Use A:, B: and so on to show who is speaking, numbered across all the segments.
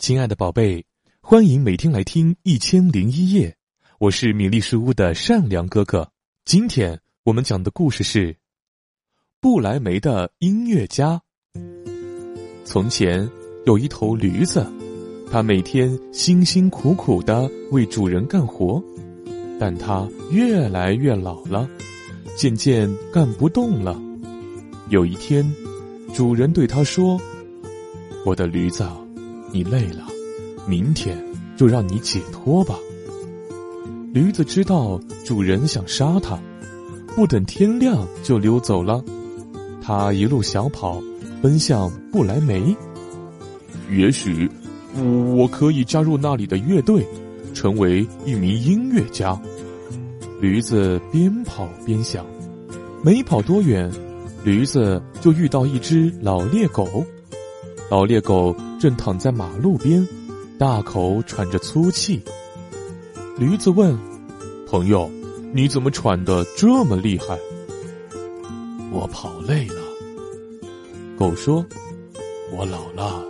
A: 亲爱的宝贝，欢迎每天来听《一千零一夜》，我是米粒书屋的善良哥哥。今天我们讲的故事是《不来梅的音乐家》。从前有一头驴子，它每天辛辛苦苦的为主人干活，但它越来越老了，渐渐干不动了。有一天，主人对它说：“我的驴子。”你累了，明天就让你解脱吧。驴子知道主人想杀它，不等天亮就溜走了。它一路小跑，奔向不来梅。也许我可以加入那里的乐队，成为一名音乐家。驴子边跑边想，没跑多远，驴子就遇到一只老猎狗。老猎狗正躺在马路边，大口喘着粗气。驴子问：“朋友，你怎么喘得这么厉害？”
B: 我跑累了。
A: 狗说：“
B: 我老了，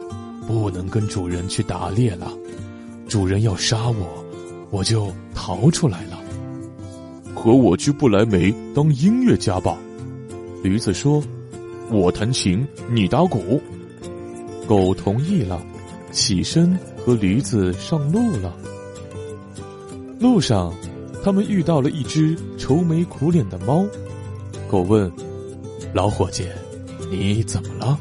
B: 不能跟主人去打猎了。主人要杀我，我就逃出来了。
A: 和我去不来梅当音乐家吧。”驴子说：“我弹琴，你打鼓。”狗同意了，起身和驴子上路了。路上，他们遇到了一只愁眉苦脸的猫。狗问：“
B: 老伙计，你怎么了？”“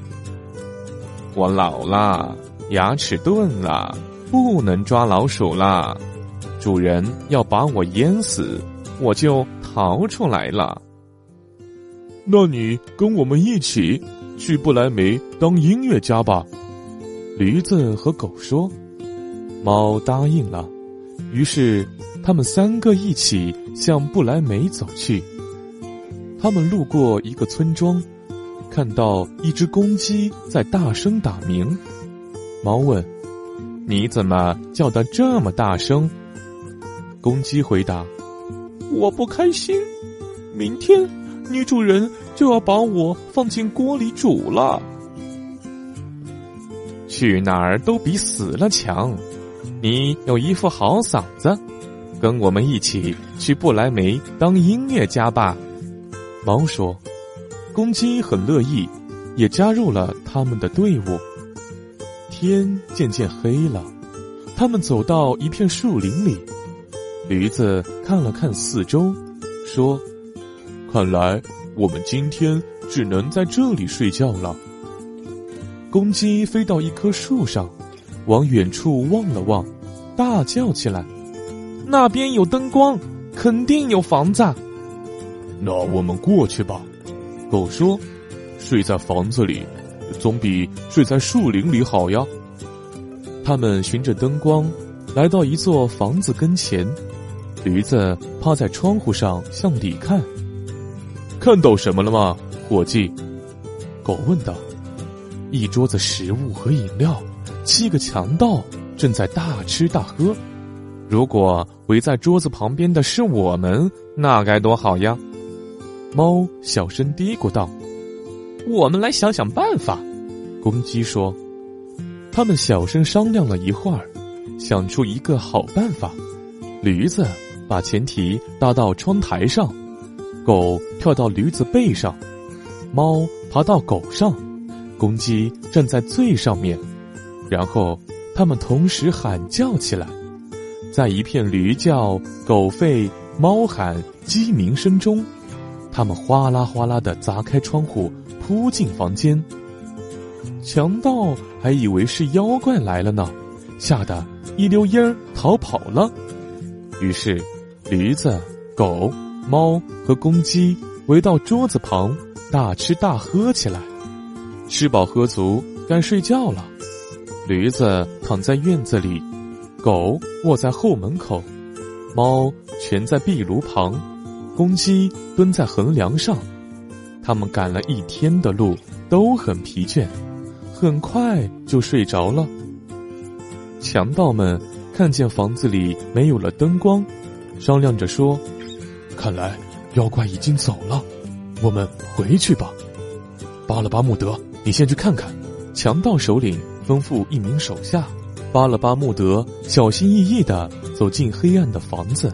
C: 我老了，牙齿钝了，不能抓老鼠了。主人要把我淹死，我就逃出来了。”“
A: 那你跟我们一起去不来梅当音乐家吧。”驴子和狗说：“猫答应了。”于是他们三个一起向不来梅走去。他们路过一个村庄，看到一只公鸡在大声打鸣。猫问：“你怎么叫得这么大声？”公鸡回答：“我不开心，明天女主人就要把我放进锅里煮了。”
C: 去哪儿都比死了强。你有一副好嗓子，跟我们一起去不来梅当音乐家吧。
A: 猫说：“公鸡很乐意，也加入了他们的队伍。”天渐渐黑了，他们走到一片树林里。驴子看了看四周，说：“看来我们今天只能在这里睡觉了。”公鸡飞到一棵树上，往远处望了望，大叫起来：“那边有灯光，肯定有房子。”
B: 那我们过去吧。
A: 狗说：“睡在房子里，总比睡在树林里好呀。”他们循着灯光，来到一座房子跟前。驴子趴在窗户上向里看，看到什么了吗，伙计？狗问道。一桌子食物和饮料，七个强盗正在大吃大喝。
C: 如果围在桌子旁边的是我们，那该多好呀！
A: 猫小声嘀咕道：“
D: 我们来想想办法。”
A: 公鸡说：“他们小声商量了一会儿，想出一个好办法。驴子把前蹄搭到窗台上，狗跳到驴子背上，猫爬到狗上。”公鸡站在最上面，然后它们同时喊叫起来，在一片驴叫、狗吠、猫喊、鸡鸣声中，他们哗啦哗啦的砸开窗户，扑进房间。强盗还以为是妖怪来了呢，吓得一溜烟儿逃跑了。于是，驴子、狗、猫和公鸡围到桌子旁，大吃大喝起来。吃饱喝足，该睡觉了。驴子躺在院子里，狗卧在后门口，猫蜷在壁炉旁，公鸡蹲在横梁上。他们赶了一天的路，都很疲倦，很快就睡着了。强盗们看见房子里没有了灯光，商量着说：“
B: 看来妖怪已经走了，我们回去吧。”
A: 巴了巴穆德。你先去看看，强盗首领吩咐一名手下。巴勒巴穆德小心翼翼的走进黑暗的房子，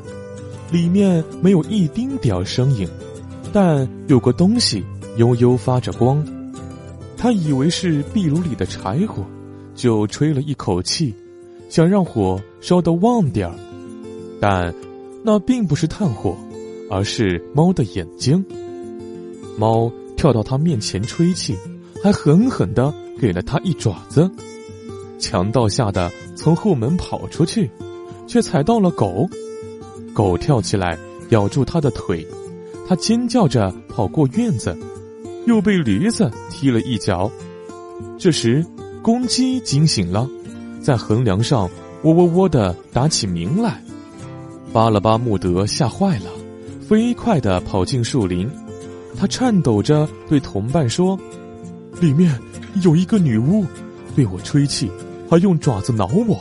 A: 里面没有一丁点儿声音，但有个东西悠悠发着光。他以为是壁炉里的柴火，就吹了一口气，想让火烧得旺点儿，但那并不是炭火，而是猫的眼睛。猫跳到他面前吹气，还狠狠的给了他一爪子。强盗吓得从后门跑出去，却踩到了狗。狗跳起来咬住他的腿，他尖叫着跑过院子，又被驴子踢了一脚。这时，公鸡惊醒了，在横梁上喔喔喔的打起鸣来。巴勒巴穆德吓坏了，飞快地跑进树林。他颤抖着对同伴说：“里面有一个女巫，对我吹气。”还用爪子挠我，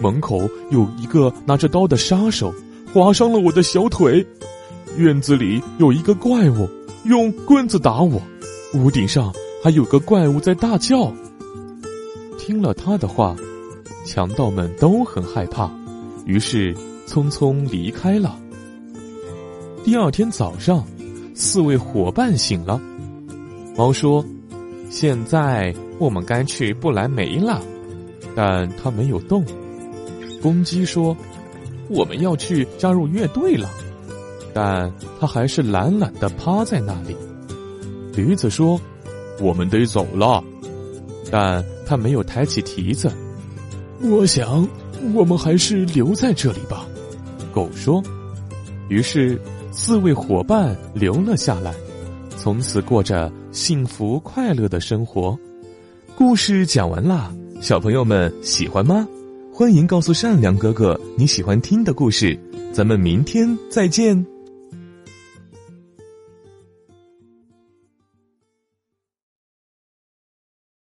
A: 门口有一个拿着刀的杀手，划伤了我的小腿。院子里有一个怪物，用棍子打我。屋顶上还有个怪物在大叫。听了他的话，强盗们都很害怕，于是匆匆离开了。第二天早上，四位伙伴醒了。猫说：“现在我们该去不来梅了。”但它没有动。公鸡说：“我们要去加入乐队了。”但它还是懒懒的趴在那里。驴子说：“我们得走了。”但它没有抬起蹄子。我想，我们还是留在这里吧。狗说。于是，四位伙伴留了下来，从此过着幸福快乐的生活。故事讲完啦。小朋友们喜欢吗？欢迎告诉善良哥哥你喜欢听的故事，咱们明天再见。